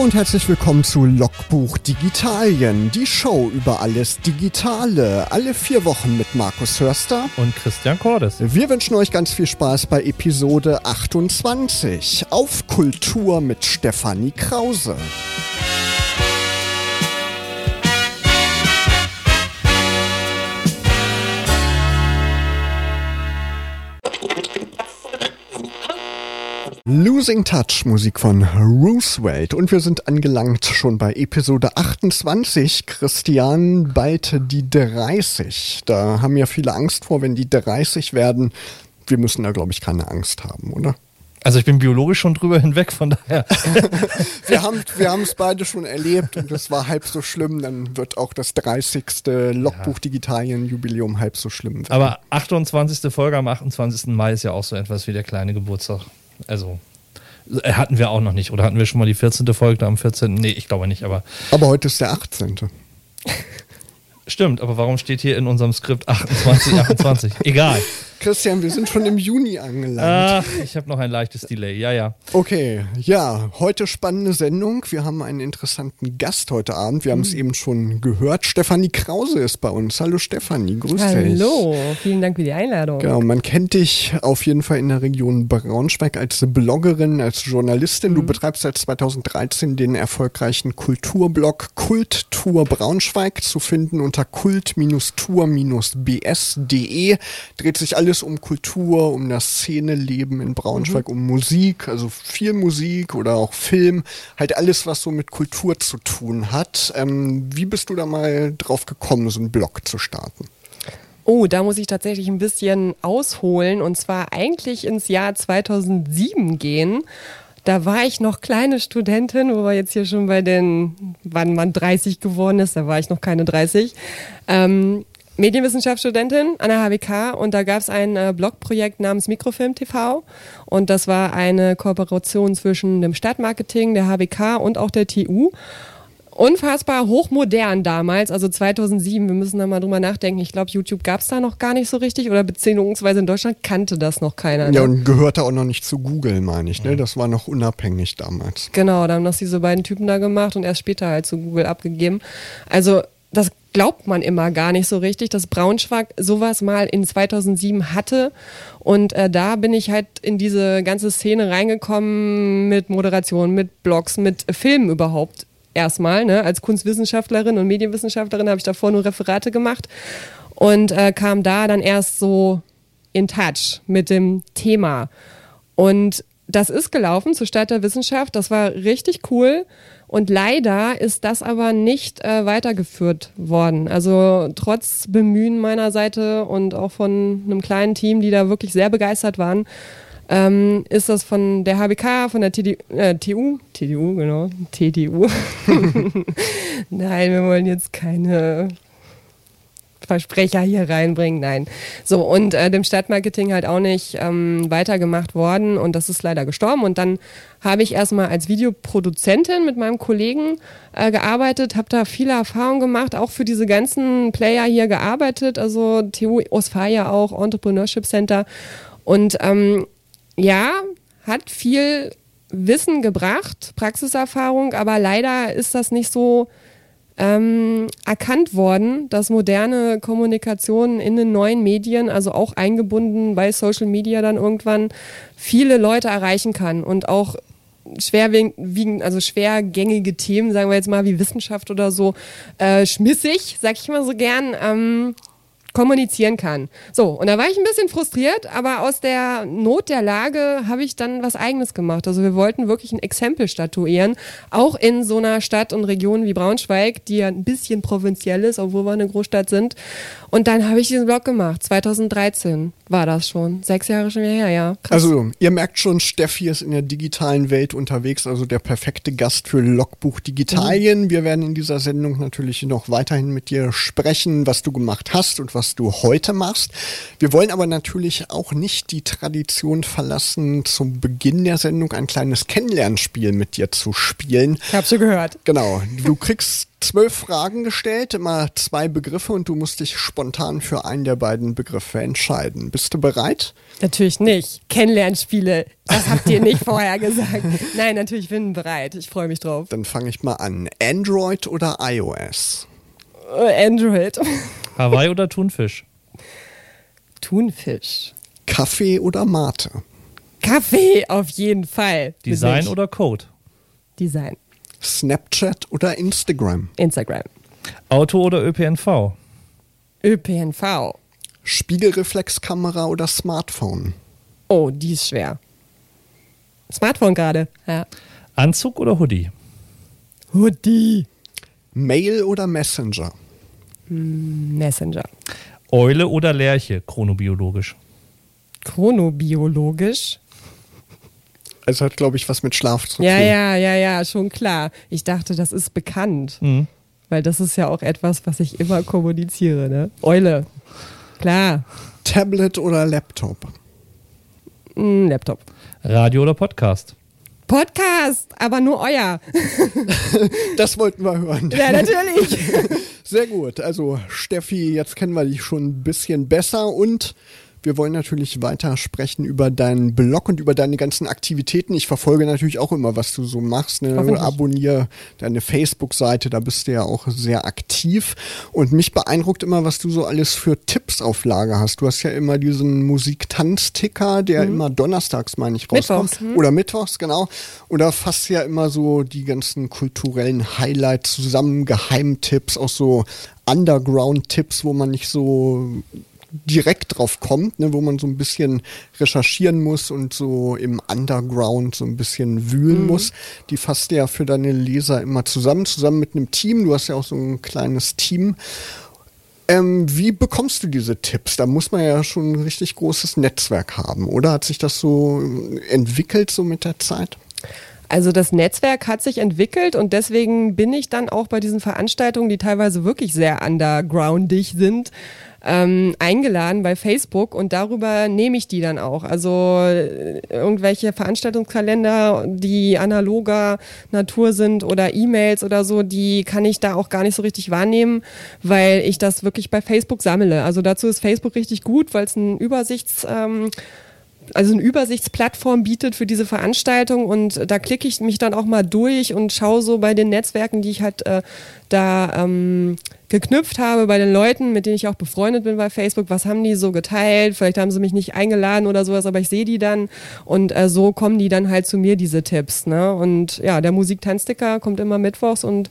und herzlich willkommen zu Logbuch Digitalien, die Show über alles Digitale, alle vier Wochen mit Markus Hörster und Christian Cordes. Wir wünschen euch ganz viel Spaß bei Episode 28 auf Kultur mit Stefanie Krause. Losing Touch, Musik von Roosevelt. Und wir sind angelangt schon bei Episode 28. Christian, bald die 30. Da haben ja viele Angst vor, wenn die 30 werden. Wir müssen da, glaube ich, keine Angst haben, oder? Also ich bin biologisch schon drüber hinweg, von daher. wir haben wir es beide schon erlebt und es war halb so schlimm. Dann wird auch das 30. Logbuch Digitalien Jubiläum halb so schlimm. Werden. Aber 28. Folge am 28. Mai ist ja auch so etwas wie der kleine Geburtstag. Also äh, hatten wir auch noch nicht. Oder hatten wir schon mal die 14. Folge am 14.? Nee, ich glaube nicht, aber. Aber heute ist der 18. Stimmt, aber warum steht hier in unserem Skript 28, 28? Egal. Christian, wir sind schon im Juni angelangt. Ach, ich habe noch ein leichtes Delay, ja, ja. Okay, ja, heute spannende Sendung. Wir haben einen interessanten Gast heute Abend. Wir haben es mhm. eben schon gehört. Stefanie Krause ist bei uns. Hallo Stefanie, grüß Hallo. dich. Hallo, vielen Dank für die Einladung. Genau, man kennt dich auf jeden Fall in der Region Braunschweig als Bloggerin, als Journalistin. Mhm. Du betreibst seit 2013 den erfolgreichen Kulturblog Kulttour Braunschweig zu finden unter kult-tour-bs.de. Dreht sich alles alles um Kultur, um das Szeneleben in Braunschweig, mhm. um Musik, also viel Musik oder auch Film, halt alles, was so mit Kultur zu tun hat. Ähm, wie bist du da mal drauf gekommen, so einen Blog zu starten? Oh, da muss ich tatsächlich ein bisschen ausholen und zwar eigentlich ins Jahr 2007 gehen. Da war ich noch kleine Studentin, wo wir jetzt hier schon bei den, wann man 30 geworden ist, da war ich noch keine 30. Ähm, Medienwissenschaftsstudentin an der HWK und da gab es ein äh, Blogprojekt namens Mikrofilm TV und das war eine Kooperation zwischen dem Stadtmarketing, der HWK und auch der TU. Unfassbar hochmodern damals, also 2007, wir müssen da mal drüber nachdenken. Ich glaube, YouTube gab es da noch gar nicht so richtig oder beziehungsweise in Deutschland kannte das noch keiner. Ne? Ja, und gehörte auch noch nicht zu Google, meine ich. Ne? Das war noch unabhängig damals. Genau, da haben das diese beiden Typen da gemacht und erst später halt zu Google abgegeben. Also das glaubt man immer gar nicht so richtig, dass Braunschweig sowas mal in 2007 hatte. Und äh, da bin ich halt in diese ganze Szene reingekommen mit Moderation, mit Blogs, mit Filmen überhaupt erstmal. Ne? Als Kunstwissenschaftlerin und Medienwissenschaftlerin habe ich davor nur Referate gemacht und äh, kam da dann erst so in Touch mit dem Thema. Und das ist gelaufen zur Stadt der Wissenschaft. Das war richtig cool. Und leider ist das aber nicht äh, weitergeführt worden. Also trotz Bemühen meiner Seite und auch von einem kleinen Team, die da wirklich sehr begeistert waren, ähm, ist das von der HBK, von der TD, äh, TU, TDU, genau, TDU. Nein, wir wollen jetzt keine Versprecher hier reinbringen. Nein. So, und äh, dem Stadtmarketing halt auch nicht ähm, weitergemacht worden und das ist leider gestorben. Und dann habe ich erstmal als Videoproduzentin mit meinem Kollegen äh, gearbeitet, habe da viele Erfahrungen gemacht, auch für diese ganzen Player hier gearbeitet, also TU Osfaia auch, Entrepreneurship Center. Und ähm, ja, hat viel Wissen gebracht, Praxiserfahrung, aber leider ist das nicht so ähm, erkannt worden, dass moderne Kommunikation in den neuen Medien, also auch eingebunden bei Social Media dann irgendwann, viele Leute erreichen kann und auch schwerwiegend, also schwergängige Themen, sagen wir jetzt mal wie Wissenschaft oder so, äh, schmissig, sag ich mal so gern, ähm, kommunizieren kann. So, und da war ich ein bisschen frustriert, aber aus der Not der Lage habe ich dann was eigenes gemacht. Also wir wollten wirklich ein Exempel statuieren, auch in so einer Stadt und Region wie Braunschweig, die ja ein bisschen provinziell ist, obwohl wir eine Großstadt sind. Und dann habe ich diesen Blog gemacht. 2013 war das schon. Sechs Jahre schon her, ja. Krass. Also, ihr merkt schon, Steffi ist in der digitalen Welt unterwegs, also der perfekte Gast für Logbuch Digitalien. Mhm. Wir werden in dieser Sendung natürlich noch weiterhin mit dir sprechen, was du gemacht hast und was was du heute machst. Wir wollen aber natürlich auch nicht die Tradition verlassen, zum Beginn der Sendung ein kleines Kennenlernspiel mit dir zu spielen. Ich hab's schon gehört. Genau. Du kriegst zwölf Fragen gestellt, immer zwei Begriffe und du musst dich spontan für einen der beiden Begriffe entscheiden. Bist du bereit? Natürlich nicht. Kennenlernspiele, das habt ihr nicht vorher gesagt. Nein, natürlich bin ich bereit. Ich freue mich drauf. Dann fange ich mal an. Android oder iOS? Äh, Android. Hawaii oder Thunfisch? Thunfisch. Kaffee oder Mate? Kaffee auf jeden Fall. Design oder Code? Design. Snapchat oder Instagram? Instagram. Auto oder ÖPNV? ÖPNV. Spiegelreflexkamera oder Smartphone? Oh, die ist schwer. Smartphone gerade. Ja. Anzug oder Hoodie? Hoodie. Mail oder Messenger? Messenger. Eule oder Lerche, chronobiologisch? Chronobiologisch. Also hat, glaube ich, was mit Schlaf zu tun. Ja, ja, ja, ja, schon klar. Ich dachte, das ist bekannt. Mhm. Weil das ist ja auch etwas, was ich immer kommuniziere, ne? Eule. Klar. Tablet oder Laptop? Mm, Laptop. Radio oder Podcast? Podcast, aber nur euer. Das wollten wir hören. Ja, natürlich. Sehr gut. Also Steffi, jetzt kennen wir dich schon ein bisschen besser und wir wollen natürlich weiter sprechen über deinen Blog und über deine ganzen Aktivitäten. Ich verfolge natürlich auch immer, was du so machst. Ne? Abonniere deine Facebook-Seite, da bist du ja auch sehr aktiv. Und mich beeindruckt immer, was du so alles für Tipps auf Lager hast. Du hast ja immer diesen Musik-Tanz-Ticker, der immer donnerstags, meine ich, rauskommt. Mittwochs, hm? Oder mittwochs, genau. Und da fasst ja immer so die ganzen kulturellen Highlights zusammen, Geheimtipps, auch so Underground-Tipps, wo man nicht so direkt drauf kommt, ne, wo man so ein bisschen recherchieren muss und so im Underground so ein bisschen wühlen muss. Die fasst ja für deine Leser immer zusammen, zusammen mit einem Team. Du hast ja auch so ein kleines Team. Ähm, wie bekommst du diese Tipps? Da muss man ja schon ein richtig großes Netzwerk haben, oder? Hat sich das so entwickelt so mit der Zeit? Also das Netzwerk hat sich entwickelt und deswegen bin ich dann auch bei diesen Veranstaltungen, die teilweise wirklich sehr undergroundig sind, ähm, eingeladen bei Facebook und darüber nehme ich die dann auch. Also äh, irgendwelche Veranstaltungskalender, die analoger Natur sind oder E-Mails oder so, die kann ich da auch gar nicht so richtig wahrnehmen, weil ich das wirklich bei Facebook sammle. Also dazu ist Facebook richtig gut, weil es ein Übersichts... Ähm, also eine Übersichtsplattform bietet für diese Veranstaltung und da klicke ich mich dann auch mal durch und schaue so bei den Netzwerken, die ich halt äh, da ähm, geknüpft habe, bei den Leuten, mit denen ich auch befreundet bin bei Facebook, was haben die so geteilt, vielleicht haben sie mich nicht eingeladen oder sowas, aber ich sehe die dann und äh, so kommen die dann halt zu mir, diese Tipps. Ne? Und ja, der Musik-Tanzsticker kommt immer mittwochs und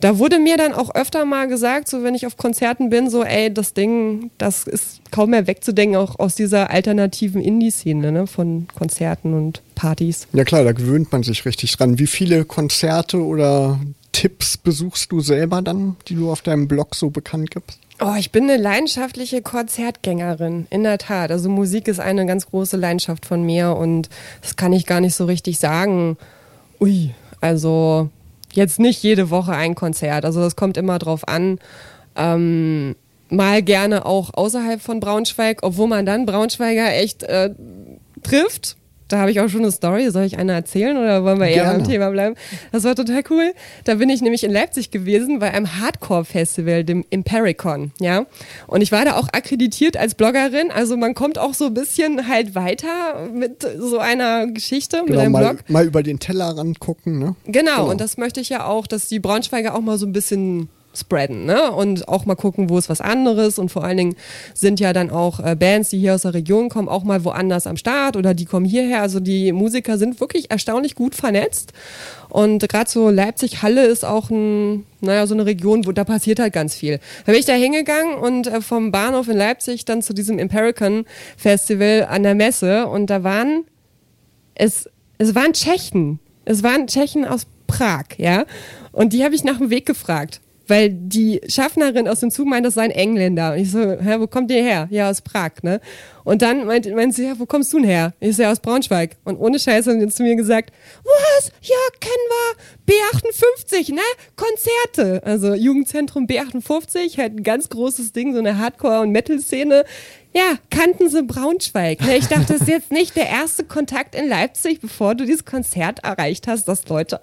da wurde mir dann auch öfter mal gesagt, so wenn ich auf Konzerten bin, so ey, das Ding, das ist kaum mehr wegzudenken, auch aus dieser alternativen Indie-Szene ne, von Konzerten und Partys. Ja klar, da gewöhnt man sich richtig dran. Wie viele Konzerte oder Tipps besuchst du selber dann, die du auf deinem Blog so bekannt gibst? Oh, ich bin eine leidenschaftliche Konzertgängerin, in der Tat. Also Musik ist eine ganz große Leidenschaft von mir und das kann ich gar nicht so richtig sagen. Ui, also jetzt nicht jede Woche ein Konzert. Also das kommt immer drauf an. Ähm, mal gerne auch außerhalb von Braunschweig, obwohl man dann Braunschweiger echt äh, trifft. Da habe ich auch schon eine Story. Soll ich eine erzählen oder wollen wir eher Gerne. beim Thema bleiben? Das war total cool. Da bin ich nämlich in Leipzig gewesen bei einem Hardcore-Festival, dem Impericon, ja. Und ich war da auch akkreditiert als Bloggerin. Also man kommt auch so ein bisschen halt weiter mit so einer Geschichte, mit Genau, einem mal, Blog. mal über den Tellerrand gucken, ne? Genau, Genau. und das möchte ich ja auch, dass die Braunschweiger auch mal so ein bisschen spreaden, ne? Und auch mal gucken, wo ist was anderes. Und vor allen Dingen sind ja dann auch äh, Bands, die hier aus der Region kommen, auch mal woanders am Start oder die kommen hierher. Also die Musiker sind wirklich erstaunlich gut vernetzt. Und gerade so Leipzig-Halle ist auch ein, naja, so eine Region, wo da passiert halt ganz viel. Da bin ich da hingegangen und äh, vom Bahnhof in Leipzig dann zu diesem Impericon Festival an der Messe und da waren es, es waren Tschechen. Es waren Tschechen aus Prag, ja. Und die habe ich nach dem Weg gefragt. Weil die Schaffnerin aus dem Zug meint, das sei ein Engländer. Und ich so, hä, wo kommt ihr her? Ja, aus Prag, ne? Und dann meint, meint sie, ja, wo kommst du denn her? Ich so, ja, aus Braunschweig. Und ohne Scheiß haben sie zu mir gesagt, was? Ja, kennen wir. B58, ne? Konzerte. Also Jugendzentrum B58, halt ein ganz großes Ding, so eine Hardcore- und Metal-Szene. Ja, kannten sie Braunschweig. Ne? Ich dachte, das ist jetzt nicht der erste Kontakt in Leipzig, bevor du dieses Konzert erreicht hast, dass Leute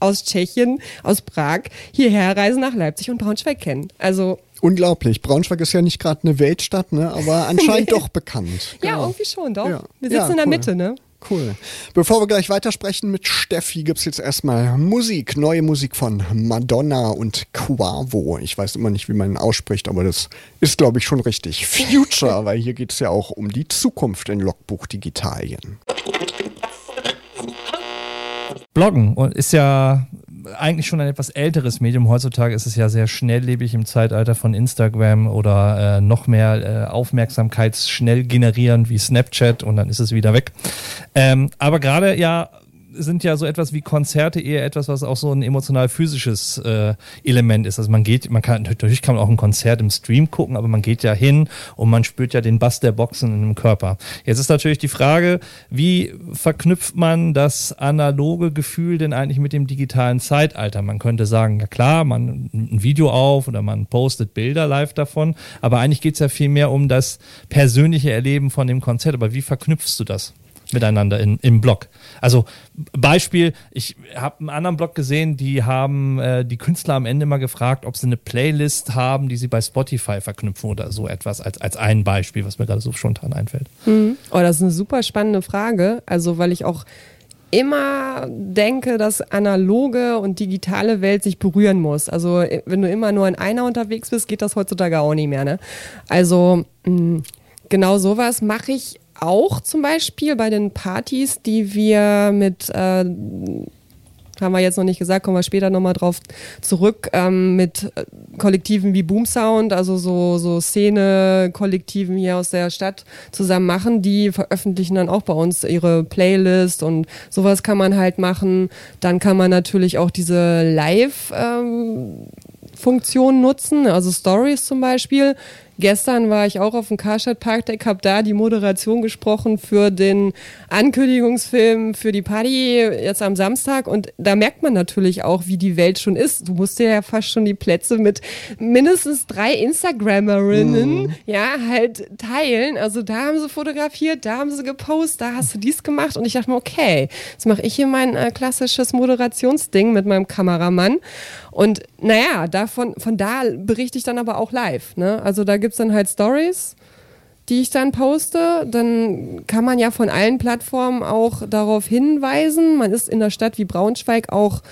aus Tschechien, aus Prag hierher reisen nach Leipzig und Braunschweig kennen. Also Unglaublich. Braunschweig ist ja nicht gerade eine Weltstadt, ne? aber anscheinend doch bekannt. Ja, genau. irgendwie schon, doch. Ja. Wir sitzen ja, in der cool. Mitte, ne? Cool. Bevor wir gleich weitersprechen mit Steffi, gibt's jetzt erstmal Musik. Neue Musik von Madonna und Quavo. Ich weiß immer nicht, wie man ihn ausspricht, aber das ist, glaube ich, schon richtig. Future, weil hier geht's ja auch um die Zukunft in Logbuch Digitalien. Bloggen ist ja eigentlich schon ein etwas älteres Medium. Heutzutage ist es ja sehr schnelllebig im Zeitalter von Instagram oder äh, noch mehr äh, Aufmerksamkeitsschnell generierend wie Snapchat und dann ist es wieder weg. Ähm, aber gerade ja sind ja so etwas wie Konzerte eher etwas, was auch so ein emotional-physisches äh, Element ist. Also man geht, man kann, natürlich kann man auch ein Konzert im Stream gucken, aber man geht ja hin und man spürt ja den Bass der Boxen in dem Körper. Jetzt ist natürlich die Frage, wie verknüpft man das analoge Gefühl denn eigentlich mit dem digitalen Zeitalter? Man könnte sagen, ja klar, man nimmt ein Video auf oder man postet Bilder live davon, aber eigentlich geht es ja viel mehr um das persönliche Erleben von dem Konzert. Aber wie verknüpfst du das? Miteinander in, im Blog. Also Beispiel, ich habe einen anderen Blog gesehen, die haben äh, die Künstler am Ende mal gefragt, ob sie eine Playlist haben, die sie bei Spotify verknüpfen oder so etwas, als, als ein Beispiel, was mir gerade so spontan einfällt. Mhm. Oh, das ist eine super spannende Frage. Also, weil ich auch immer denke, dass analoge und digitale Welt sich berühren muss. Also wenn du immer nur in einer unterwegs bist, geht das heutzutage auch nicht mehr. Ne? Also mh, genau sowas mache ich auch zum Beispiel bei den Partys, die wir mit, äh, haben wir jetzt noch nicht gesagt, kommen wir später nochmal drauf zurück, ähm, mit Kollektiven wie Boom Sound, also so, so Szene-Kollektiven hier aus der Stadt zusammen machen. Die veröffentlichen dann auch bei uns ihre Playlist und sowas kann man halt machen. Dann kann man natürlich auch diese Live- ähm, Funktion nutzen, also Stories zum Beispiel. Gestern war ich auch auf dem Karstadt Parkdeck, habe da die Moderation gesprochen für den Ankündigungsfilm für die Party jetzt am Samstag und da merkt man natürlich auch, wie die Welt schon ist. Du musst ja fast schon die Plätze mit mindestens drei Instagrammerinnen mhm. ja halt teilen. Also da haben sie fotografiert, da haben sie gepostet, da hast du dies gemacht und ich dachte mir, okay, jetzt mache ich hier mein äh, klassisches Moderationsding mit meinem Kameramann und naja, davon, von da berichte ich dann aber auch live. Ne? Also da gibt es dann halt Stories, die ich dann poste. Dann kann man ja von allen Plattformen auch darauf hinweisen. Man ist in der Stadt wie Braunschweig auch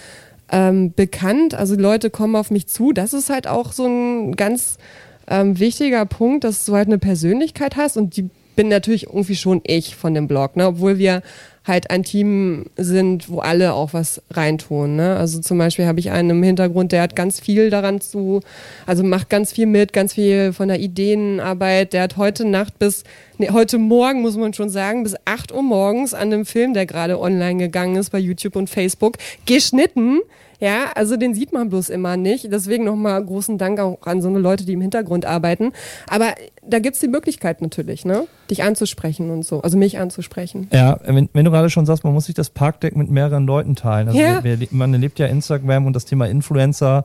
ähm, bekannt. Also die Leute kommen auf mich zu. Das ist halt auch so ein ganz ähm, wichtiger Punkt, dass du halt eine Persönlichkeit hast und die bin natürlich irgendwie schon ich von dem Blog, ne? obwohl wir halt ein Team sind, wo alle auch was reintun. Ne? Also zum Beispiel habe ich einen im Hintergrund, der hat ganz viel daran zu, also macht ganz viel mit, ganz viel von der Ideenarbeit. Der hat heute Nacht bis, nee, heute Morgen muss man schon sagen, bis 8 Uhr morgens an dem Film, der gerade online gegangen ist bei YouTube und Facebook, geschnitten. Ja, also den sieht man bloß immer nicht. Deswegen nochmal großen Dank auch an so eine Leute, die im Hintergrund arbeiten. Aber da gibt's die Möglichkeit natürlich, ne? dich anzusprechen und so, also mich anzusprechen. Ja, wenn, wenn du gerade schon sagst, man muss sich das Parkdeck mit mehreren Leuten teilen. Also Ja. wir, wir, man erlebt ja Instagram und das Thema Influencer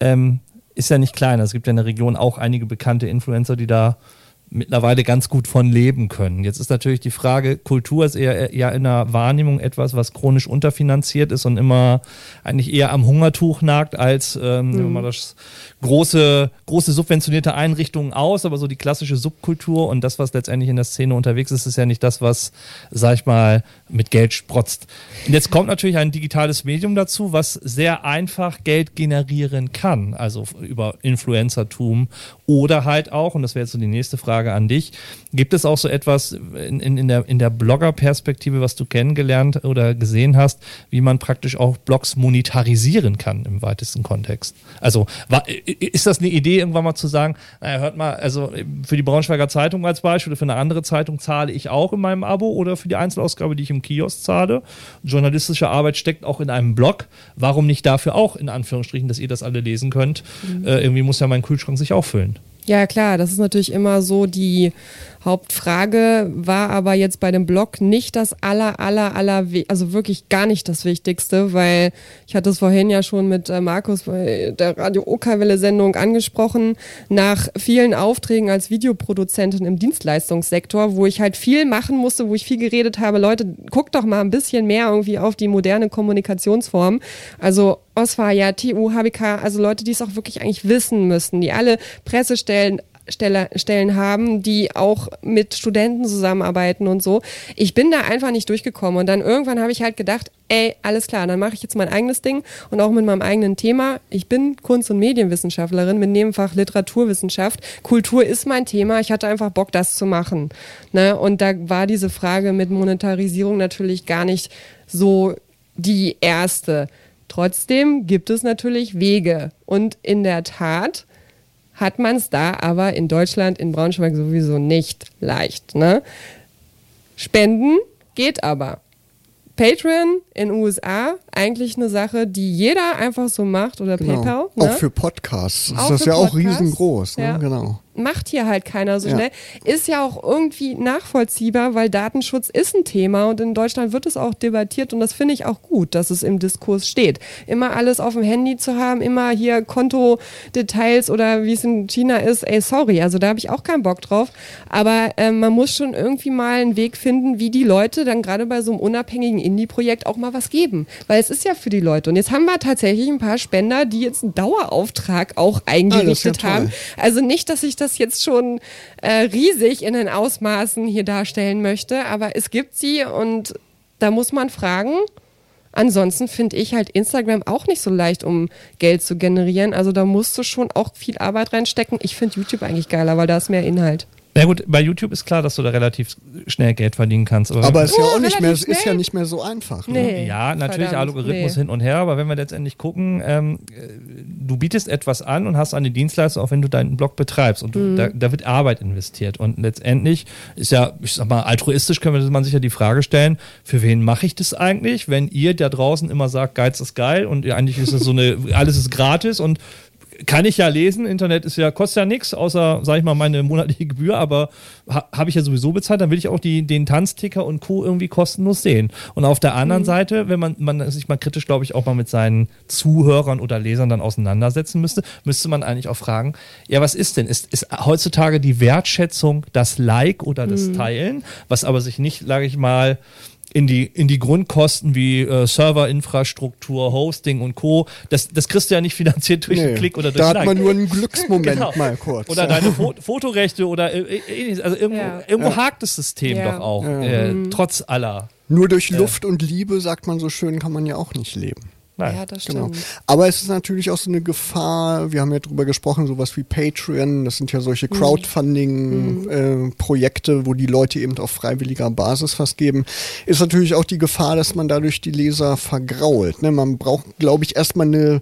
ähm, ist ja nicht klein. Es gibt ja in der Region auch einige bekannte Influencer, die da mittlerweile ganz gut von leben können. Jetzt ist natürlich die Frage, Kultur ist eher, eher in der Wahrnehmung etwas, was chronisch unterfinanziert ist und immer eigentlich eher am Hungertuch nagt, als ähm, wir mal das große, große subventionierte Einrichtungen aus, aber so die klassische Subkultur und das, was letztendlich in der Szene unterwegs ist, ist ja nicht das, was, sag ich mal, mit Geld sprotzt. Und jetzt kommt natürlich ein digitales Medium dazu, was sehr einfach Geld generieren kann, also über Influencertum oder halt auch, und das wäre jetzt so die nächste Frage, Frage an dich. Gibt es auch so etwas in, in, in der, in der Blogger-Perspektive, was du kennengelernt oder gesehen hast, wie man praktisch auch Blogs monetarisieren kann im weitesten Kontext? Also war, ist das eine Idee, irgendwann mal zu sagen, naja, hört mal, also für die Braunschweiger Zeitung als Beispiel oder für eine andere Zeitung zahle ich auch in meinem Abo oder für die Einzelausgabe, die ich im Kiosk zahle. Journalistische Arbeit steckt auch in einem Blog. Warum nicht dafür auch, in Anführungsstrichen, dass ihr das alle lesen könnt? Mhm. Äh, irgendwie muss ja mein Kühlschrank sich auch füllen. Ja, klar, das ist natürlich immer so die Hauptfrage, war aber jetzt bei dem Blog nicht das aller, aller, aller, also wirklich gar nicht das Wichtigste, weil ich hatte es vorhin ja schon mit äh, Markus bei der Radio Okerwelle-Sendung angesprochen, nach vielen Aufträgen als Videoproduzentin im Dienstleistungssektor, wo ich halt viel machen musste, wo ich viel geredet habe, Leute, guckt doch mal ein bisschen mehr irgendwie auf die moderne Kommunikationsform. Also Osfaja, TU, HBK, also Leute, die es auch wirklich eigentlich wissen müssen, die alle Pressestellen Stelle, Stellen haben, die auch mit Studenten zusammenarbeiten und so. Ich bin da einfach nicht durchgekommen und dann irgendwann habe ich halt gedacht, ey, alles klar, dann mache ich jetzt mein eigenes Ding und auch mit meinem eigenen Thema. Ich bin Kunst- und Medienwissenschaftlerin mit Nebenfach Literaturwissenschaft. Kultur ist mein Thema. Ich hatte einfach Bock, das zu machen. Ne? Und da war diese Frage mit Monetarisierung natürlich gar nicht so die erste. Trotzdem gibt es natürlich Wege. Und in der Tat hat man es da aber in Deutschland, in Braunschweig sowieso nicht leicht. Ne? Spenden geht aber. Patreon in USA eigentlich eine Sache, die jeder einfach so macht oder genau. PayPal. Ne? Auch für Podcasts ist auch das ja Podcasts. auch riesengroß. Ne? Ja. Genau macht hier halt keiner so ja. schnell. Ist ja auch irgendwie nachvollziehbar, weil Datenschutz ist ein Thema und in Deutschland wird es auch debattiert und das finde ich auch gut, dass es im Diskurs steht. Immer alles auf dem Handy zu haben, immer hier Kontodetails oder wie es in China ist, ey, sorry, also da habe ich auch keinen Bock drauf. Aber äh, man muss schon irgendwie mal einen Weg finden, wie die Leute dann gerade bei so einem unabhängigen Indie-Projekt auch mal was geben. Weil es ist ja für die Leute. Und jetzt haben wir tatsächlich ein paar Spender, die jetzt einen Dauerauftrag auch eingerichtet ah, haben. Also nicht, dass ich das das jetzt schon äh, riesig in den Ausmaßen hier darstellen möchte, aber es gibt sie und da muss man fragen. Ansonsten finde ich halt Instagram auch nicht so leicht, um Geld zu generieren. Also da musst du schon auch viel Arbeit reinstecken. Ich finde YouTube eigentlich geiler, weil da ist mehr Inhalt. Na gut, bei YouTube ist klar, dass du da relativ schnell Geld verdienen kannst. Aber, aber ist ja auch nicht mehr, ist ja nicht mehr so einfach. Ne? Nee, ja, natürlich verdammt, Algorithmus nee. hin und her, aber wenn wir letztendlich gucken, ähm, du bietest etwas an und hast eine Dienstleistung, auch wenn du deinen Blog betreibst und du, mhm. da, da, wird Arbeit investiert und letztendlich ist ja, ich sag mal, altruistisch können wir man sich ja die Frage stellen, für wen mache ich das eigentlich, wenn ihr da draußen immer sagt, Geiz ist geil und eigentlich ist es so eine, alles ist gratis und kann ich ja lesen. Internet ist ja, kostet ja nichts, außer, sag ich mal, meine monatliche Gebühr, aber ha, habe ich ja sowieso bezahlt, dann will ich auch die, den Tanzticker und Co. irgendwie kostenlos sehen. Und auf der anderen mhm. Seite, wenn man, man sich mal kritisch, glaube ich, auch mal mit seinen Zuhörern oder Lesern dann auseinandersetzen müsste, müsste man eigentlich auch fragen, ja, was ist denn? Ist, ist heutzutage die Wertschätzung das Like oder das mhm. Teilen, was aber sich nicht, sage ich mal, in die, in die Grundkosten wie äh, Serverinfrastruktur, Hosting und Co. Das, das kriegst du ja nicht finanziert durch nee, einen Klick oder durch Da hat man nur einen Glücksmoment genau. mal kurz. Oder deine Fo Fotorechte oder äh, äh, also irgendwo, ja. irgendwo ja. hakt das System ja. doch auch, äh, mhm. trotz aller. Nur durch Luft und Liebe, sagt man so schön, kann man ja auch nicht leben. Nein. Ja, das genau. stimmt. Aber es ist natürlich auch so eine Gefahr, wir haben ja drüber gesprochen, sowas wie Patreon, das sind ja solche mhm. Crowdfunding-Projekte, mhm. äh, wo die Leute eben auf freiwilliger Basis was geben, ist natürlich auch die Gefahr, dass man dadurch die Leser vergrault. Ne? Man braucht, glaube ich, erstmal eine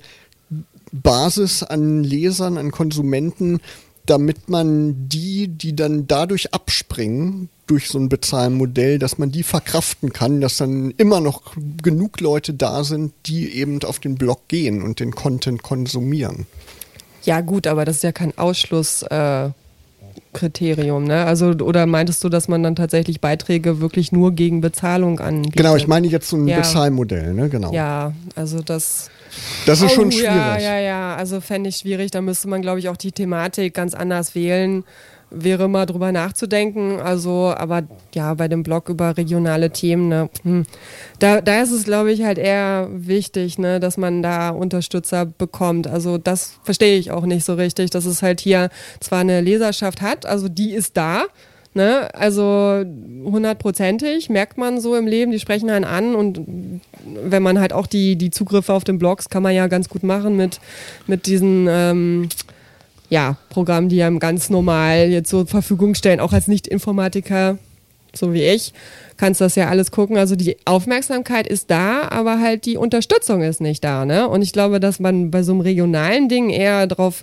Basis an Lesern, an Konsumenten, damit man die, die dann dadurch abspringen, durch so ein Bezahlmodell, dass man die verkraften kann, dass dann immer noch genug Leute da sind, die eben auf den Blog gehen und den Content konsumieren. Ja, gut, aber das ist ja kein Ausschlusskriterium, äh, ne? Also, oder meintest du, dass man dann tatsächlich Beiträge wirklich nur gegen Bezahlung anbietet? Genau, ich meine jetzt so ein ja. Bezahlmodell, ne? Genau. Ja, also das. Das ist oh, schon schwierig. Ja, ja, ja. Also fände ich schwierig. Da müsste man, glaube ich, auch die Thematik ganz anders wählen wäre mal drüber nachzudenken. Also, aber ja, bei dem Blog über regionale Themen, ne, hm, da, da ist es, glaube ich, halt eher wichtig, ne, dass man da Unterstützer bekommt. Also, das verstehe ich auch nicht so richtig, dass es halt hier zwar eine Leserschaft hat, also die ist da. Ne? Also hundertprozentig merkt man so im Leben, die sprechen einen an und wenn man halt auch die, die Zugriffe auf den Blogs kann man ja ganz gut machen mit, mit diesen ähm, ja, Programmen, die einem ganz normal jetzt zur Verfügung stellen, auch als Nicht-Informatiker, so wie ich, kannst das ja alles gucken. Also die Aufmerksamkeit ist da, aber halt die Unterstützung ist nicht da. Ne? Und ich glaube, dass man bei so einem regionalen Ding eher drauf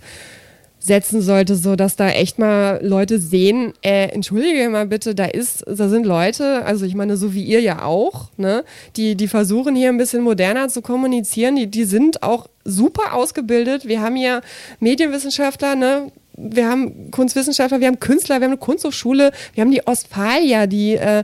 setzen sollte, so dass da echt mal Leute sehen, äh, entschuldige mal bitte, da ist, da sind Leute, also ich meine, so wie ihr ja auch, ne, die, die versuchen hier ein bisschen moderner zu kommunizieren, die, die sind auch super ausgebildet. Wir haben hier Medienwissenschaftler, ne, wir haben Kunstwissenschaftler, wir haben Künstler, wir haben eine Kunsthochschule, wir haben die Ostfalia, die äh,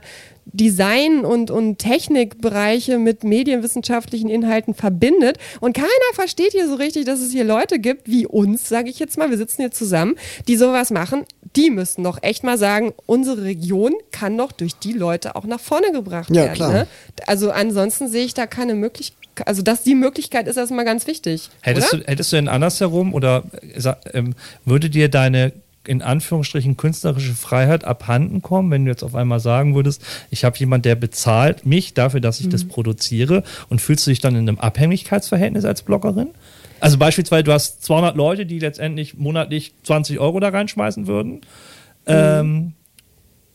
Design- und, und Technikbereiche mit medienwissenschaftlichen Inhalten verbindet. Und keiner versteht hier so richtig, dass es hier Leute gibt, wie uns, sage ich jetzt mal, wir sitzen hier zusammen, die sowas machen. Die müssen doch echt mal sagen, unsere Region kann doch durch die Leute auch nach vorne gebracht Ja, werden. klar. Ne? Also ansonsten sehe ich da keine Möglichkeit. Also, dass die Möglichkeit ist erstmal ganz wichtig. Hättest oder? du, hättest du denn andersherum oder äh, ähm, würde dir deine in Anführungsstrichen künstlerische Freiheit abhanden kommen, wenn du jetzt auf einmal sagen würdest, ich habe jemand, der bezahlt mich dafür, dass ich das produziere und fühlst du dich dann in einem Abhängigkeitsverhältnis als Bloggerin? Also beispielsweise, du hast 200 Leute, die letztendlich monatlich 20 Euro da reinschmeißen würden. Ähm,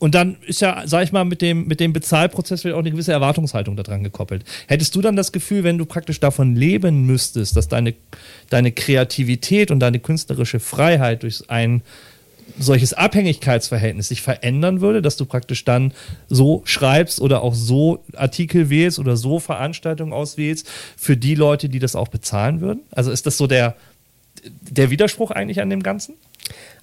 und dann ist ja, sag ich mal, mit dem, mit dem Bezahlprozess vielleicht auch eine gewisse Erwartungshaltung daran gekoppelt. Hättest du dann das Gefühl, wenn du praktisch davon leben müsstest, dass deine, deine Kreativität und deine künstlerische Freiheit durch ein solches Abhängigkeitsverhältnis sich verändern würde, dass du praktisch dann so schreibst oder auch so Artikel wählst oder so Veranstaltungen auswählst für die Leute, die das auch bezahlen würden? Also ist das so der, der Widerspruch eigentlich an dem Ganzen?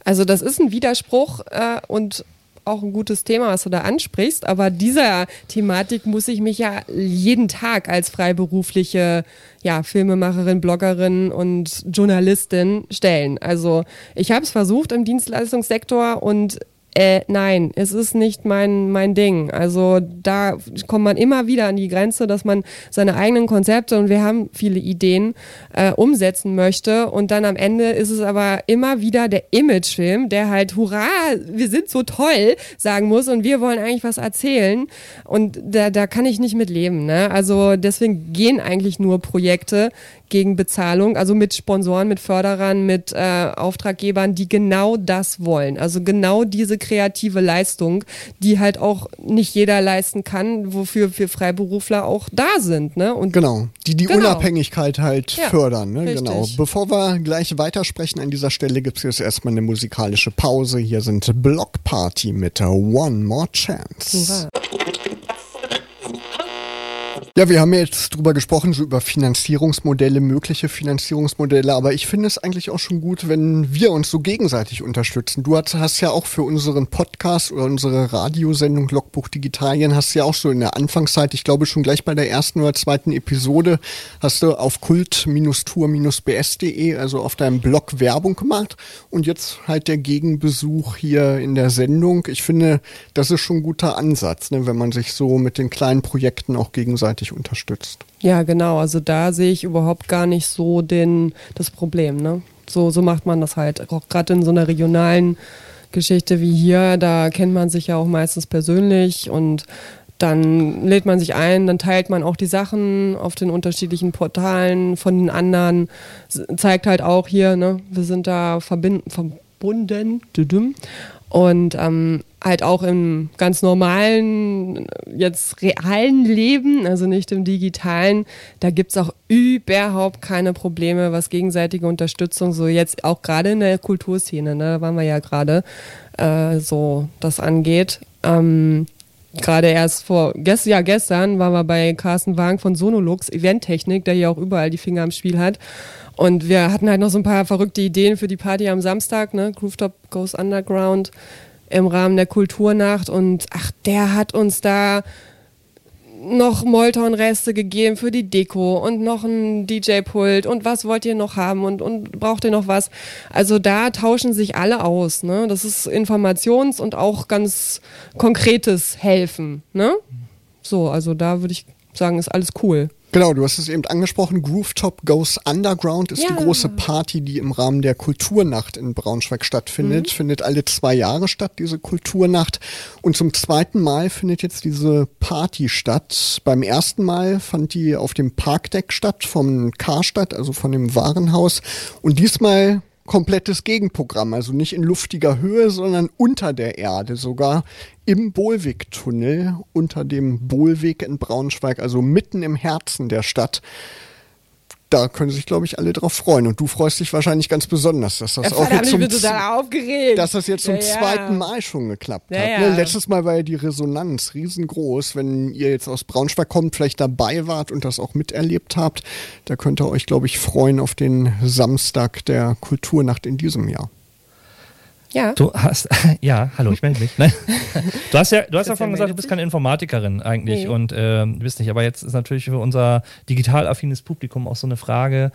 Also das ist ein Widerspruch äh, und auch ein gutes Thema, was du da ansprichst, aber dieser Thematik muss ich mich ja jeden Tag als freiberufliche ja, Filmemacherin, Bloggerin und Journalistin stellen. Also ich habe es versucht im Dienstleistungssektor und äh, nein, es ist nicht mein, mein Ding. Also da kommt man immer wieder an die Grenze, dass man seine eigenen Konzepte und wir haben viele Ideen äh, umsetzen möchte. Und dann am Ende ist es aber immer wieder der Imagefilm, der halt, hurra, wir sind so toll, sagen muss und wir wollen eigentlich was erzählen. Und da, da kann ich nicht mit leben. Ne? Also deswegen gehen eigentlich nur Projekte gegen Bezahlung, also mit Sponsoren, mit Förderern, mit äh, Auftraggebern, die genau das wollen. Also genau diese kreative Leistung, die halt auch nicht jeder leisten kann, wofür wir Freiberufler auch da sind. Ne? Und Genau, die die Genau. Unabhängigkeit halt Ja, fördern. Ne? richtig. Genau. Bevor wir gleich weitersprechen an dieser Stelle, gibt es jetzt erstmal eine musikalische Pause. Hier sind Block Party mit One More Chance. Hurra. Ja, wir haben ja jetzt drüber gesprochen, so über Finanzierungsmodelle, mögliche Finanzierungsmodelle, aber ich finde es eigentlich auch schon gut, wenn wir uns so gegenseitig unterstützen. Du hast, hast ja auch für unseren Podcast oder unsere Radiosendung Logbuch Digitalien, hast ja auch so in der Anfangszeit, ich glaube schon gleich bei der ersten oder zweiten Episode, hast du auf kult-tour-bs.de, also auf deinem Blog Werbung gemacht und jetzt halt der Gegenbesuch hier in der Sendung. Ich finde, das ist schon ein guter Ansatz, ne, wenn man sich so mit den kleinen Projekten auch gegenseitig unterstützt. Ja, genau. Also da sehe ich überhaupt gar nicht so den, das Problem. Ne? So, so macht man das halt. Auch gerade in so einer regionalen Geschichte wie hier, da kennt man sich ja auch meistens persönlich und dann lädt man sich ein, dann teilt man auch die Sachen auf den unterschiedlichen Portalen von den anderen, zeigt halt auch hier, ne, wir sind da verbunden, und ähm, halt auch im ganz normalen, jetzt realen Leben, also nicht im digitalen, da gibt's auch überhaupt keine Probleme, was gegenseitige Unterstützung, so jetzt auch gerade in der Kulturszene, ne, da waren wir ja gerade, äh, so das angeht. Ähm, Gerade erst vor, gest, ja, gestern waren wir bei Carsten Wagen von Sonolux, Eventtechnik, der hier auch überall die Finger am Spiel hat. Und wir hatten halt noch so ein paar verrückte Ideen für die Party am Samstag, ne? Groovetop Goes Underground im Rahmen der Kulturnacht. Und ach, der hat uns da noch Molton-Reste gegeben für die Deko und noch ein DJ-Pult und was wollt ihr noch haben und, und braucht ihr noch was? Also da tauschen sich alle aus. Ne? Das ist Informations- und auch ganz konkretes Helfen. Ne? So, also da würde ich sagen, ist alles cool. Genau, du hast es eben angesprochen. Groovetop Goes Underground ist Ja. die große Party, die im Rahmen der Kulturnacht in Braunschweig stattfindet. Findet alle zwei Jahre statt, diese Kulturnacht. Und zum zweiten Mal findet jetzt diese Party statt. Beim ersten Mal fand die auf dem Parkdeck statt, vom Karstadt, also von dem Warenhaus. Und diesmal komplettes Gegenprogramm. Also nicht in luftiger Höhe, sondern unter der Erde, sogar im Bohlweg-Tunnel unter dem Bohlweg in Braunschweig, also mitten im Herzen der Stadt da können sich, glaube ich, alle drauf freuen. Und du freust dich wahrscheinlich ganz besonders, dass das Ja, auch jetzt zum, dass das jetzt zum Ja, ja. zweiten Mal schon geklappt Ja, hat. ja. Ne? Letztes Mal war ja die Resonanz riesengroß. Wenn ihr jetzt aus Braunschweig kommt, vielleicht dabei wart und das auch miterlebt habt, da könnt ihr euch, glaube ich, freuen auf den Samstag der Kulturnacht in diesem Jahr. Ja. Du hast, ja, hallo, ich melde mich. Nein. Du hast ja, du hast ja vorhin gesagt, du bist keine Informatikerin eigentlich Nee. und ähm, bist nicht. Aber jetzt ist natürlich für unser digital affines Publikum auch so eine Frage, äh,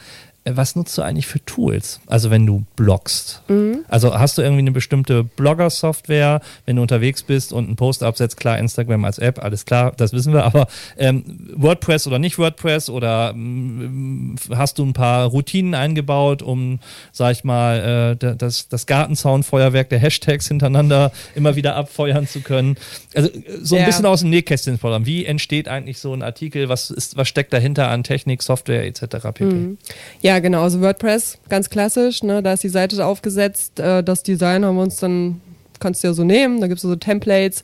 was nutzt du eigentlich für Tools? Also wenn du bloggst. Mhm. Also hast du irgendwie eine bestimmte Blogger-Software, wenn du unterwegs bist und einen Post absetzt, klar, Instagram als App, alles klar, das wissen wir, aber ähm, WordPress oder nicht WordPress oder ähm, hast du ein paar Routinen eingebaut, um, sag ich mal, äh, da- das, das Gartenzaunfeuerwerk der Hashtags hintereinander immer wieder abfeuern zu können? Also äh, so ein Ja. bisschen aus dem Nähkästchen plaudern. Wie entsteht eigentlich so ein Artikel? Was, ist, was steckt dahinter an Technik, Software etc. pp? Mhm. Ja, genau. Also WordPress, ganz klassisch. Ne? Da ist die Seite aufgesetzt. Äh, das Design haben wir uns dann, kannst du ja so nehmen. Da gibt es so Templates.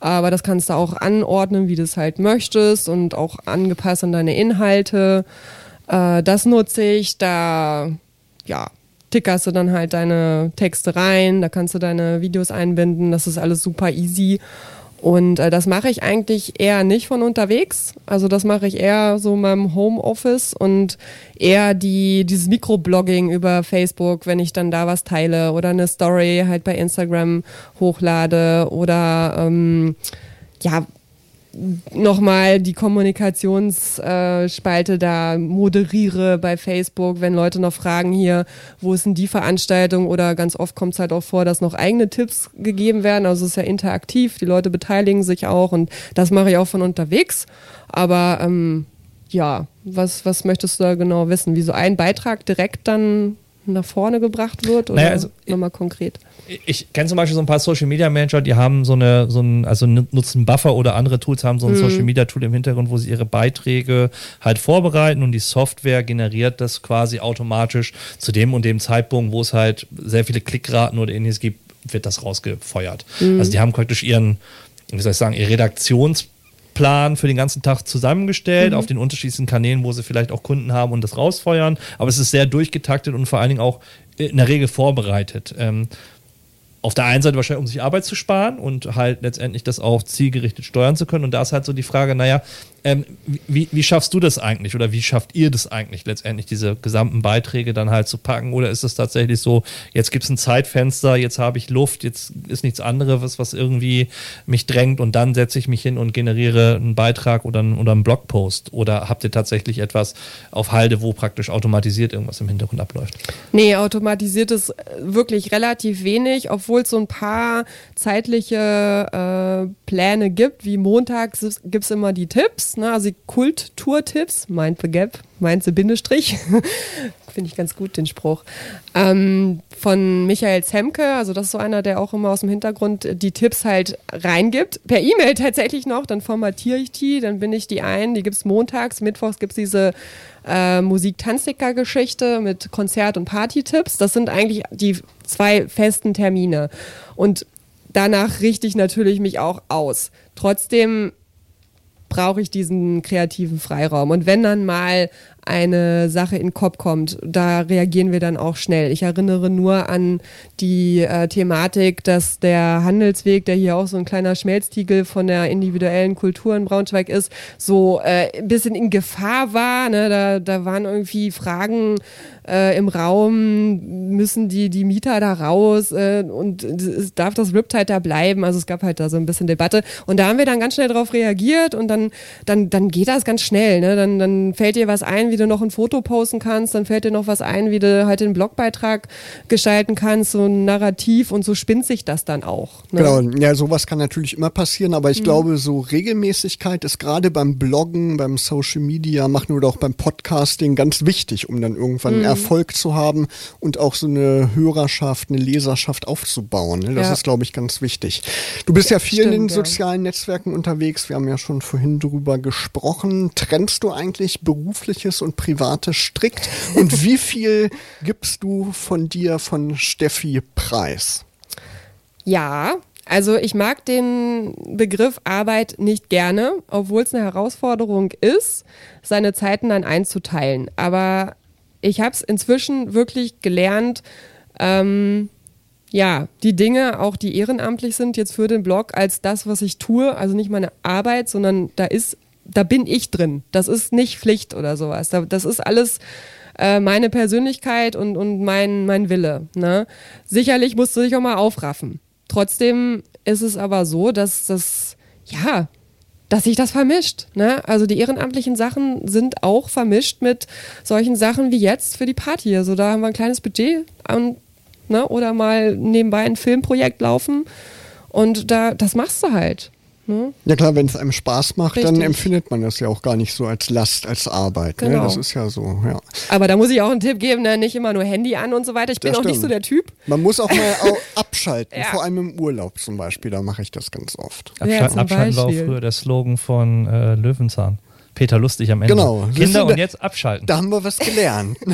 Aber das kannst du auch anordnen, wie du es halt möchtest und auch angepasst an deine Inhalte. Äh, das nutze ich. Da, ja, tickerst du dann halt deine Texte rein. Da kannst du deine Videos einbinden. Das ist alles super easy. Und äh, das mache ich eigentlich eher nicht von unterwegs. Also das mache ich eher so in meinem Homeoffice und eher die, dieses Mikroblogging über Facebook, wenn ich dann da was teile oder eine Story halt bei Instagram hochlade oder ähm, ja, nochmal die Kommunikationsspalte da moderiere bei Facebook, wenn Leute noch fragen hier, wo ist denn die Veranstaltung oder ganz oft kommt es halt auch vor, dass noch eigene Tipps gegeben werden. Also es ist ja interaktiv, die Leute beteiligen sich auch und das mache ich auch von unterwegs. Aber ähm, ja, was, was möchtest du da genau wissen? Wie so ein Beitrag direkt dann nach vorne gebracht wird oder Naja, also- nochmal konkret? Ich kenne zum Beispiel so ein paar Social Media Manager, die haben so eine, so ein, also nutzen Buffer oder andere Tools, haben so ein Social Media Tool im Hintergrund, wo sie ihre Beiträge halt vorbereiten und die Software generiert das quasi automatisch zu dem und dem Zeitpunkt, wo es halt sehr viele Klickraten oder ähnliches gibt, wird das rausgefeuert. Also die haben praktisch ihren, wie soll ich sagen, ihr Redaktionsplan für den ganzen Tag zusammengestellt auf den unterschiedlichsten Kanälen, wo sie vielleicht auch Kunden haben und das rausfeuern. Aber es ist sehr durchgetaktet und vor allen Dingen auch in der Regel vorbereitet. Ähm, auf der einen Seite wahrscheinlich, um sich Arbeit zu sparen und halt letztendlich das auch zielgerichtet steuern zu können. Und da ist halt so die Frage, naja, ähm, wie, wie schaffst du das eigentlich oder wie schafft ihr das eigentlich letztendlich, diese gesamten Beiträge dann halt zu packen? Oder ist es tatsächlich so, jetzt gibt es ein Zeitfenster, jetzt habe ich Luft, jetzt ist nichts anderes, was irgendwie mich drängt und dann setze ich mich hin und generiere einen Beitrag oder einen, oder einen Blogpost? Oder habt ihr tatsächlich etwas auf Halde, wo praktisch automatisiert irgendwas im Hintergrund abläuft? Nee, automatisiert ist äh, wirklich relativ wenig, obwohl es so ein paar zeitliche äh, Pläne gibt, wie montags gibt es immer die Tipps, ne? also die Kulturtipps, mind the gap, mind the Bindestrich, finde ich ganz gut den Spruch, ähm, von Michael Zemke, also das ist so einer, der auch immer aus dem Hintergrund die Tipps halt reingibt, per E-Mail tatsächlich noch, dann formatiere ich die, dann bin ich die ein, die gibt es montags, mittwochs gibt es diese äh, Musik-Tanzdicker-Geschichte mit Konzert- und Party-Tipps. Das sind eigentlich die zwei festen Termine. Und danach richte ich natürlich mich auch aus. Trotzdem brauche ich diesen kreativen Freiraum. Und wenn dann mal eine Sache in den Kopf kommt, da reagieren wir dann auch schnell. Ich erinnere nur an die äh, Thematik, dass der Handelsweg, der hier auch so ein kleiner Schmelztiegel von der individuellen Kultur in Braunschweig ist, so äh, ein bisschen in Gefahr war. Ne? Da, da waren irgendwie Fragen äh, im Raum, müssen die, die Mieter da raus äh, und darf das Riptide da bleiben? Also es gab halt da so ein bisschen Debatte. Und da haben wir dann ganz schnell drauf reagiert und dann, dann, dann geht das ganz schnell. Ne? Dann, dann fällt dir was ein, wie du noch ein Foto posten kannst, dann fällt dir noch was ein, wie du halt den Blogbeitrag gestalten kannst, so ein Narrativ und so spinnt sich das dann auch. Ne? Genau, ja, sowas kann natürlich immer passieren, aber ich glaube, so Regelmäßigkeit ist gerade beim Bloggen, beim Social Media machen oder auch beim Podcasting ganz wichtig, um dann irgendwann Erfolg zu haben und auch so eine Hörerschaft, eine Leserschaft aufzubauen. Ne? Das Ja. ist, glaube ich, ganz wichtig. Du bist ja viel in den Stimmt, ja. sozialen Netzwerken unterwegs. Wir haben ja schon vorhin drüber gesprochen. Trennst du eigentlich berufliches und privates strikt? Und wie viel gibst du von dir, von Steffi Preis? Ja, also ich mag den Begriff Arbeit nicht gerne, obwohl es eine Herausforderung ist, seine Zeiten dann einzuteilen. Aber ich habe es inzwischen wirklich gelernt, ähm, ja, die Dinge, auch die ehrenamtlich sind, jetzt für den Blog, als das, was ich tue, also nicht meine Arbeit, sondern da ist, da bin ich drin. Das ist nicht Pflicht oder sowas. Da, das ist alles äh, meine Persönlichkeit und, und mein, mein Wille. Ne? Sicherlich musst du dich auch mal aufraffen. Trotzdem ist es aber so, dass das, ja, dass sich das vermischt. Ne? Also die ehrenamtlichen Sachen sind auch vermischt mit solchen Sachen wie jetzt für die Party. Also da haben wir ein kleines Budget und, ne? oder mal nebenbei ein Filmprojekt laufen und da, das machst du halt. Ne? Ja klar, wenn es einem Spaß macht, dann Richtig. empfindet man das ja auch gar nicht so als Last, als Arbeit. Ne? Genau. Das ist ja so, ja. Aber da muss ich auch einen Tipp geben, ne? nicht immer nur Handy an und so weiter. Ich bin Das auch nicht so der Typ. Man muss auch mal au- abschalten, Ja. vor allem im Urlaub zum Beispiel, da mache ich das ganz oft. Ja, Abschalten, zum abschalten war auch früher der Slogan von äh, Löwenzahn. Peter Lustig am Ende. Genau. Kinder da- und jetzt abschalten. Da haben wir was gelernt.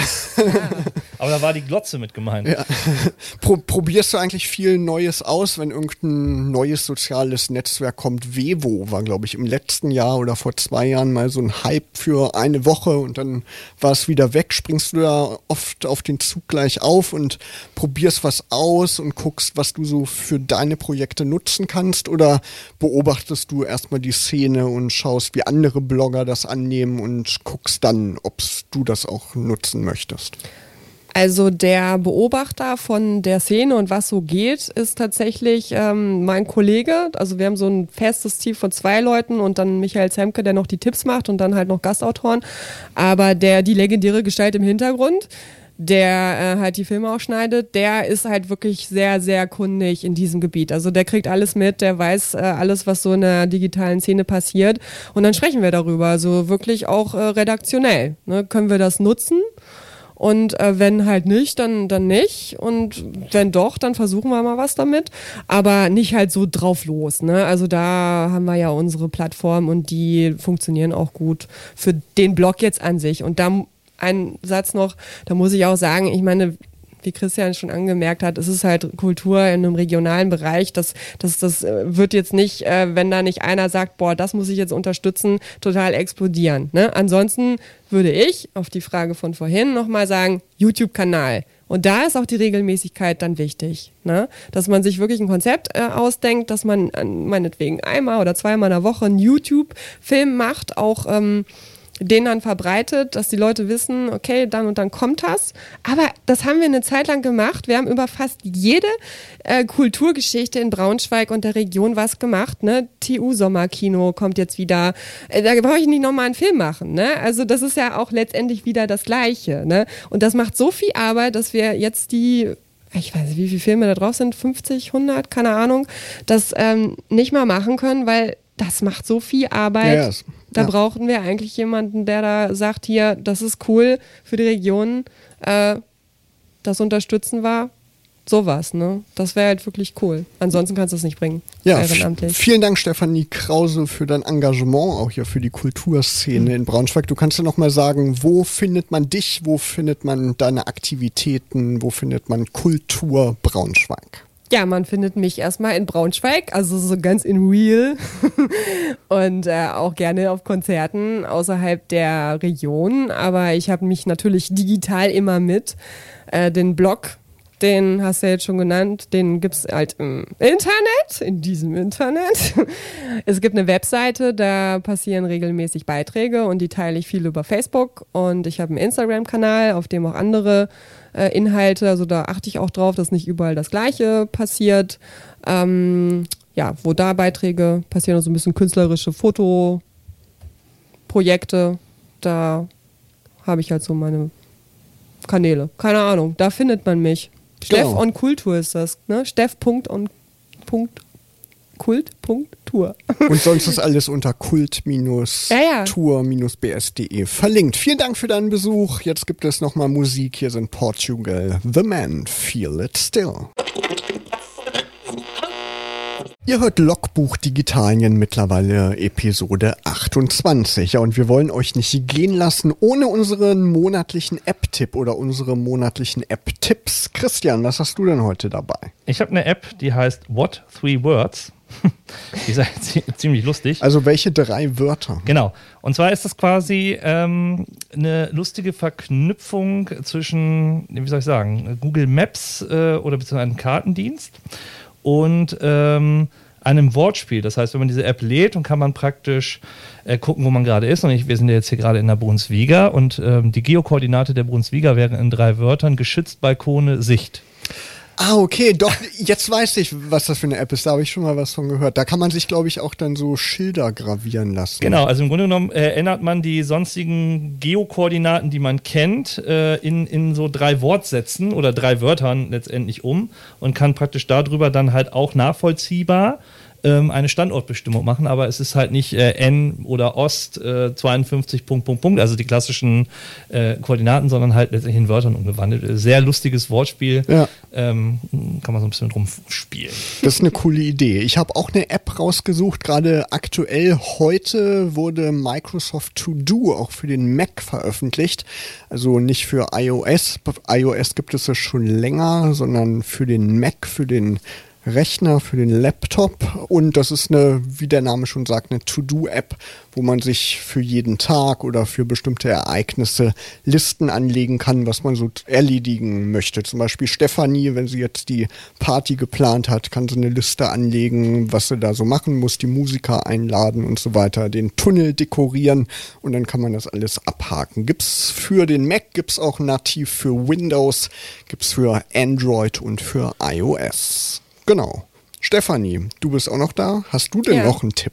Aber da war die Glotze mit gemeint. Ja. Pro probierst du eigentlich viel Neues aus, wenn irgendein neues soziales Netzwerk kommt? Vevo war, glaube ich, im letzten Jahr oder vor zwei Jahren mal so ein Hype für eine Woche und dann war es wieder weg. Springst du da oft auf den Zug gleich auf und probierst was aus und guckst, was du so für deine Projekte nutzen kannst? Oder beobachtest du erstmal die Szene und schaust, wie andere Blogger das annehmen und guckst dann, ob du das auch nutzen möchtest? Also der Beobachter von der Szene und was so geht, ist tatsächlich ähm, mein Kollege. Also wir haben so ein festes Team von zwei Leuten und dann Michael Zemke, der noch die Tipps macht und dann halt noch Gastautoren. Aber der die legendäre Gestalt im Hintergrund, der äh, halt die Filme auch schneidet, der ist halt wirklich sehr, sehr kundig in diesem Gebiet. Also der kriegt alles mit, der weiß äh, alles, was so in der digitalen Szene passiert. Und dann sprechen wir darüber. Also wirklich auch äh, redaktionell. Ne? Können wir das nutzen? Und äh, wenn halt nicht, dann, dann nicht. Und wenn doch, dann versuchen wir mal was damit. Aber nicht halt so drauf los. Ne? Also da haben wir ja unsere Plattform und die funktionieren auch gut für den Blog jetzt an sich. Und da ein Satz noch, da muss ich auch sagen, ich meine, wie Christian schon angemerkt hat, es ist halt Kultur in einem regionalen Bereich. Das, das, das äh, wird jetzt nicht, äh, wenn da nicht einer sagt, boah, das muss ich jetzt unterstützen, total explodieren. Ne? Ansonsten würde ich auf die Frage von vorhin nochmal sagen, YouTube-Kanal. Und da ist auch die Regelmäßigkeit dann wichtig, ne? dass man sich wirklich ein Konzept äh, ausdenkt, dass man äh, meinetwegen einmal oder zweimal in der Woche einen YouTube-Film macht, auch ähm, den dann verbreitet, dass die Leute wissen, okay, dann und dann kommt das. Aber das haben wir eine Zeit lang gemacht. Wir haben über fast jede äh, Kulturgeschichte in Braunschweig und der Region was gemacht. Ne? TU Sommerkino kommt jetzt wieder. Äh, da brauche ich nicht nochmal einen Film machen. Ne? Also das ist ja auch letztendlich wieder das Gleiche. Ne? Und das macht so viel Arbeit, dass wir jetzt die ich weiß nicht, wie viele Filme da drauf sind, 50, 100, keine Ahnung, das ähm, nicht mal machen können, weil das macht so viel Arbeit. Ja, ja, es- Da ja. brauchten wir eigentlich jemanden, der da sagt, hier, das ist cool für die Region, äh, das unterstützen wir. Sowas, ne? Das wäre halt wirklich cool. Ansonsten kannst du es nicht bringen. Ja, ehrenamtlich. vielen Dank, Stefanie Krause, für dein Engagement, auch hier für die Kulturszene in Braunschweig. Du kannst ja noch mal sagen, wo findet man dich, wo findet man deine Aktivitäten, wo findet man Kultur Braunschweig? Ja, man findet mich erstmal in Braunschweig, also so ganz in real und äh, auch gerne auf Konzerten außerhalb der Region. Aber ich habe mich natürlich digital immer mit. Äh, den Blog, den hast du jetzt schon genannt, den gibt's halt im Internet, in diesem Internet. Es gibt eine Webseite, da passieren regelmäßig Beiträge und die teile ich viel über Facebook. Und ich habe einen Instagram-Kanal, auf dem auch andere äh, Inhalte, also da achte ich auch drauf, dass nicht überall das Gleiche passiert. Ähm, ja, wo da Beiträge passieren, so ein bisschen künstlerische Fotoprojekte. Da habe ich halt so meine Kanäle. Keine Ahnung, da findet man mich. Steff Genau. on Kultur ist das, ne? Steff Punkt on Punkt kult.tour. Und sonst ist alles unter Ja, ja. kult-tour-bs.de verlinkt. Vielen Dank für deinen Besuch. Jetzt gibt es nochmal Musik. Hier sind Portugal. The Man, Feel It Still. Ihr hört Logbuch Digitalien mittlerweile Episode 28. Ja, und wir wollen euch nicht gehen lassen ohne unseren monatlichen App-Tipp oder unsere monatlichen App-Tipps. Christian, was hast du denn heute dabei? Ich habe eine App, die heißt What Three Words. die ist halt zie- ziemlich lustig. Also welche drei Wörter? Genau. Und zwar ist das quasi ähm, eine lustige Verknüpfung zwischen, wie soll ich sagen, Google Maps äh, oder beziehungsweise einem Kartendienst und ähm, einem Wortspiel. Das heißt, wenn man diese App lädt, dann kann man praktisch äh, gucken, wo man gerade ist. Und ich, wir sind ja jetzt hier gerade in der Brunswiga und ähm, die Geokoordinate der Brunswiga wären in drei Wörtern geschützt, Balkone, Sicht. Ah, okay, doch, jetzt weiß ich, was das für eine App ist. Da habe ich schon mal was von gehört. Da kann man sich, glaube ich, auch dann so Schilder gravieren lassen. Genau, also im Grunde genommen äh, ändert man die sonstigen Geokoordinaten, die man kennt, äh, in, in so drei Wortsätzen oder drei Wörtern letztendlich um und kann praktisch darüber dann halt auch nachvollziehbar ähm, eine Standortbestimmung machen, aber es ist halt nicht äh, N oder Ost äh, 52 Punkt, Punkt, Punkt, also die klassischen äh, Koordinaten, sondern halt letztendlich in Wörtern umgewandelt. Äh, Sehr lustiges Wortspiel. Ja. Ähm, kann man so ein bisschen drum spielen. Das ist eine coole Idee. Ich habe auch eine App rausgesucht. Gerade aktuell heute wurde Microsoft To Do auch für den Mac veröffentlicht. Also nicht für iOS. iOS gibt es ja schon länger, sondern für den Mac, für den Rechner, für den Laptop. Und das ist eine, wie der Name schon sagt, eine To-Do-App, wo man sich für jeden Tag oder für bestimmte Ereignisse Listen anlegen kann, was man so erledigen möchte. Zum Beispiel Stefanie, wenn sie jetzt die Party geplant hat, kann sie eine Liste anlegen, was sie da so machen muss, die Musiker einladen und so weiter, den Tunnel dekorieren und dann kann man das alles abhaken. Gibt's für den Mac, gibt's auch nativ für Windows, gibt's für Android und für iOS. Genau. Stefanie, du bist auch noch da. Hast du denn Ja. noch einen Tipp?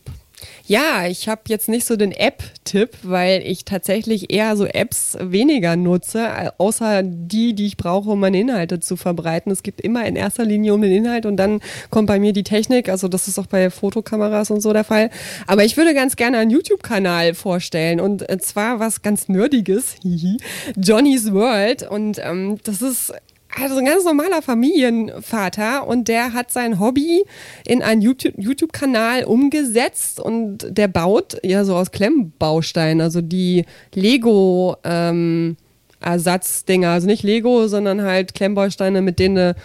Ja, ich habe jetzt nicht so den App-Tipp, weil ich tatsächlich eher so Apps weniger nutze, außer die, die ich brauche, um meine Inhalte zu verbreiten. Es gibt immer in erster Linie um den Inhalt und dann kommt bei mir die Technik. Also das ist auch bei Fotokameras und so der Fall. Aber ich würde ganz gerne einen YouTube-Kanal vorstellen und äh, zwar was ganz Nerdiges, Johnny's World. Und ähm, das ist also ein ganz normaler Familienvater und der hat sein Hobby in einen YouTube- YouTube-Kanal umgesetzt und der baut ja so aus Klemmbausteinen, also die Lego ähm, Ersatzdinger, also nicht Lego, sondern halt Klemmbausteine, mit denen du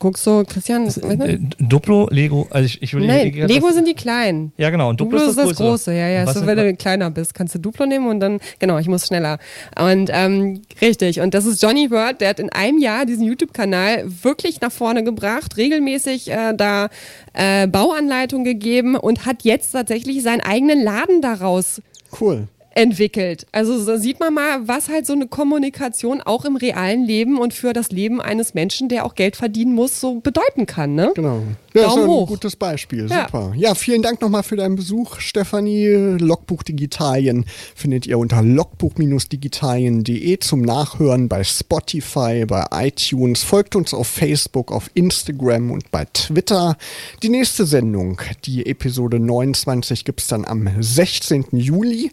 guckst so, Christian, weißt du? Äh, Duplo, Lego, also ich, ich würde Nein, ich- Lego sind die kleinen. Ja, genau. Und Duplo, ist das Größere. große, ja, ja. So, wenn du kleiner bist, kannst du Duplo nehmen und dann, genau, ich muss schneller. Und ähm, richtig, und das ist Johnny Bird, der hat in einem Jahr diesen YouTube-Kanal wirklich nach vorne gebracht, regelmäßig äh, da äh, Bauanleitungen gegeben und hat jetzt tatsächlich seinen eigenen Laden daraus Cool. Entwickelt. Also da sieht man mal, was halt so eine Kommunikation auch im realen Leben und für das Leben eines Menschen, der auch Geld verdienen muss, so bedeuten kann, ne? Genau. Ja, das ist Daumen ein hoch. gutes Beispiel. Ja. Super. Ja, vielen Dank nochmal für deinen Besuch, Stefanie. Logbuch Digitalien findet ihr unter logbuch-digitalien.de zum Nachhören bei Spotify, bei iTunes. Folgt uns auf Facebook, auf Instagram und bei Twitter. Die nächste Sendung, die Episode 29, gibt's dann am 16. Juli.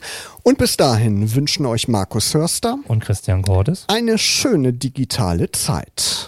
Und bis dahin wünschen euch Markus Hörster Und Christian Cordes. eine schöne digitale Zeit.